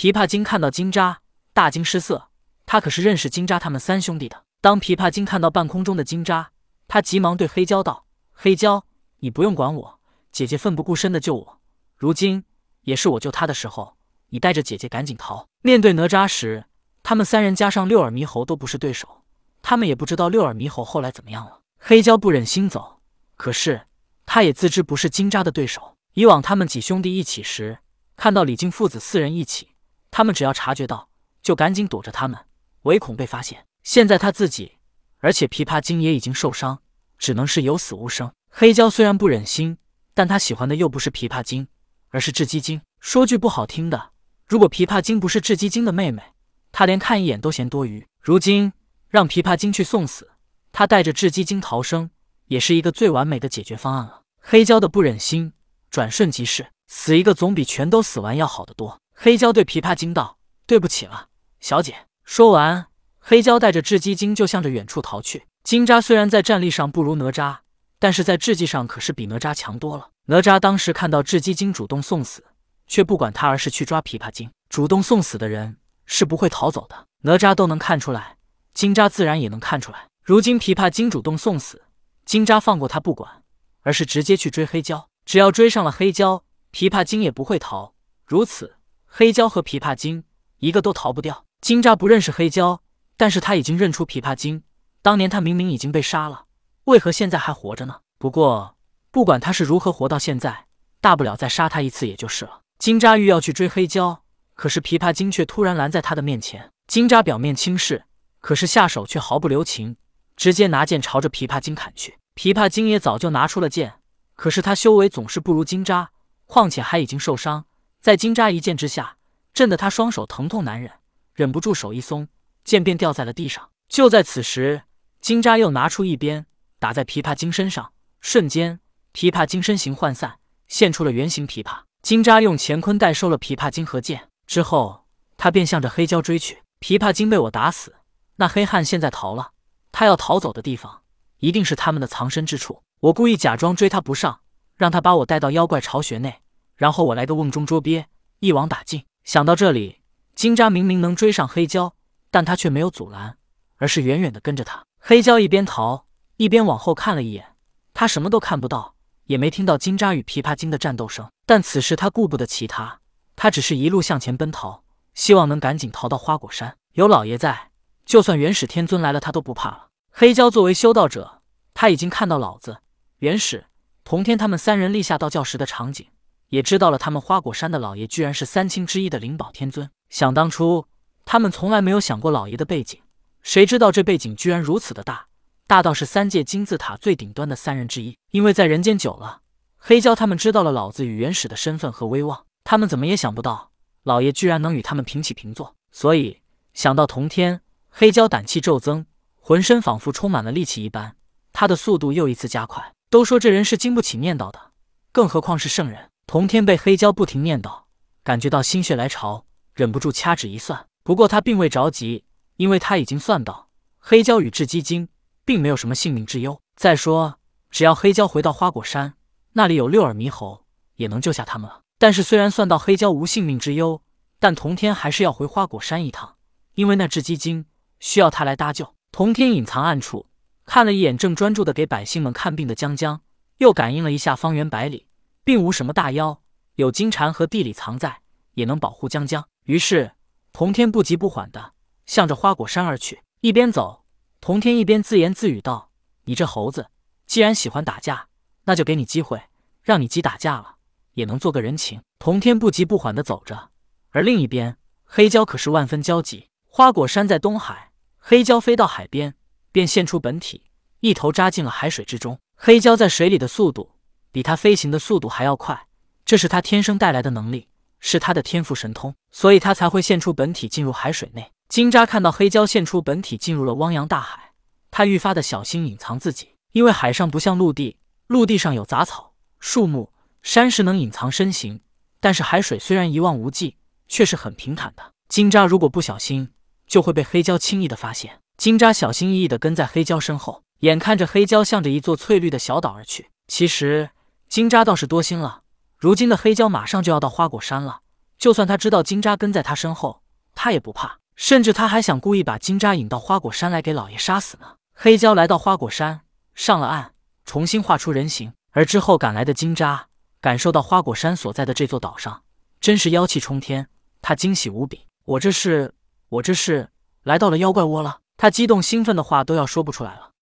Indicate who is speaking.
Speaker 1: 琵琶精看到金吒，大惊失色。他可是认识金吒他们三兄弟的。当琵琶精看到半空中的金吒，他急忙对黑蛟道：“黑蛟，你不用管我，姐姐奋不顾身的救我，如今也是我救她的时候。你带着姐姐赶紧逃。”面对哪吒时，他们三人加上六耳猕猴都不是对手，他们也不知道六耳猕猴后来怎么样了。黑蛟不忍心走，可是他也自知不是金吒的对手。以往他们几兄弟一起时，看到李靖父子四人一起，他们只要察觉到，就赶紧躲着他们，唯恐被发现。现在他自己，而且琵琶精也已经受伤，只能是有死无生。黑胶虽然不忍心，但他喜欢的又不是琵琶精，而是雉鸡精。说句不好听的，如果琵琶精不是雉鸡精的妹妹，他连看一眼都嫌多余。如今让琵琶精去送死，他带着雉鸡精逃生，也是一个最完美的解决方案了。黑胶的不忍心。转瞬即逝，死一个总比全都死完要好得多。黑蛟对琵琶精道：“对不起了，小姐。”说完，黑蛟带着雉鸡精就向着远处逃去。金吒虽然在战力上不如哪吒，但是在智计上可是比哪吒强多了。哪吒当时看到雉鸡精主动送死，却不管他，而是去抓琵琶精。主动送死的人是不会逃走的。哪吒都能看出来，金吒自然也能看出来。如今琵琶精主动送死，金吒放过他不管，而是直接去追黑蛟。只要追上了黑蛟，琵琶精也不会逃。如此，黑蛟和琵琶精一个都逃不掉。金吒不认识黑蛟，但是他已经认出琵琶精。当年他明明已经被杀了，为何现在还活着呢？不过，不管他是如何活到现在，大不了再杀他一次也就是了。金吒欲要去追黑蛟，可是琵琶精却突然拦在他的面前。金吒表面轻视，可是下手却毫不留情，直接拿剑朝着琵琶精砍去。琵琶精也早就拿出了剑。可是他修为总是不如金吒，况且还已经受伤，在金吒一剑之下，震得他双手疼痛难忍，忍不住手一松，剑便掉在了地上。就在此时，金吒又拿出一鞭打在琵琶精身上，瞬间，琵琶精身形涣散，现出了原形琵琶。金吒用乾坤袋收了琵琶精和剑之后，他便向着黑蛟追去。琵琶精被我打死，那黑汉现在逃了，他要逃走的地方，一定是他们的藏身之处。我故意假装追他不上，让他把我带到妖怪巢穴内，然后我来个瓮中捉鳖，一网打尽。想到这里，金吒明明能追上黑蛟，但他却没有阻拦，而是远远的跟着他。黑蛟一边逃，一边往后看了一眼，他什么都看不到，也没听到金吒与琵琶精的战斗声。但此时他顾不得其他，他只是一路向前奔逃，希望能赶紧逃到花果山。有老爷在，就算元始天尊来了，他都不怕了。黑蛟作为修道者，他已经看到老子。元始、同天他们三人立下道教时的场景，也知道了他们花果山的老爷居然是三清之一的灵宝天尊。想当初，他们从来没有想过老爷的背景，谁知道这背景居然如此的大，大到是三界金字塔最顶端的三人之一。因为在人间久了，黑蛟他们知道了老子与元始的身份和威望，他们怎么也想不到老爷居然能与他们平起平坐。所以想到同天，黑蛟胆气骤增，浑身仿佛充满了力气一般，他的速度又一次加快。都说这人是经不起念叨的，更何况是圣人。童天被黑蛟不停念叨，感觉到心血来潮，忍不住掐指一算。不过他并未着急，因为他已经算到黑蛟与雉鸡精并没有什么性命之忧。再说，只要黑蛟回到花果山，那里有六耳猕猴，也能救下他们了。但是虽然算到黑蛟无性命之忧，但童天还是要回花果山一趟，因为那雉鸡精需要他来搭救。童天隐藏暗处。看了一眼正专注的给百姓们看病的江江，又感应了一下方圆百里，并无什么大妖，有金蝉和地里藏在，也能保护江江。于是，童天不急不缓的向着花果山而去。一边走，童天一边自言自语道：“你这猴子，既然喜欢打架，那就给你机会，让你鸡打架了，也能做个人情。”童天不急不缓的走着，而另一边，黑蛟可是万分焦急。花果山在东海，黑蛟飞到海边。便现出本体，一头扎进了海水之中。黑蛟在水里的速度比他飞行的速度还要快，这是他天生带来的能力，是他的天赋神通，所以他才会现出本体进入海水内。金吒看到黑蛟现出本体进入了汪洋大海，他愈发的小心隐藏自己，因为海上不像陆地，陆地上有杂草、树木、山石能隐藏身形，但是海水虽然一望无际，却是很平坦的。金吒如果不小心，就会被黑蛟轻易的发现。金吒小心翼翼地跟在黑蛟身后，眼看着黑蛟向着一座翠绿的小岛而去。其实金吒倒是多心了，如今的黑蛟马上就要到花果山了，就算他知道金吒跟在他身后，他也不怕，甚至他还想故意把金吒引到花果山来给老爷杀死呢。黑蛟来到花果山，上了岸，重新化出人形。而之后赶来的金吒感受到花果山所在的这座岛上真是妖气冲天，他惊喜无比。我这是，我这是来到了妖怪窝了。他激动兴奋的话都要说不出来了。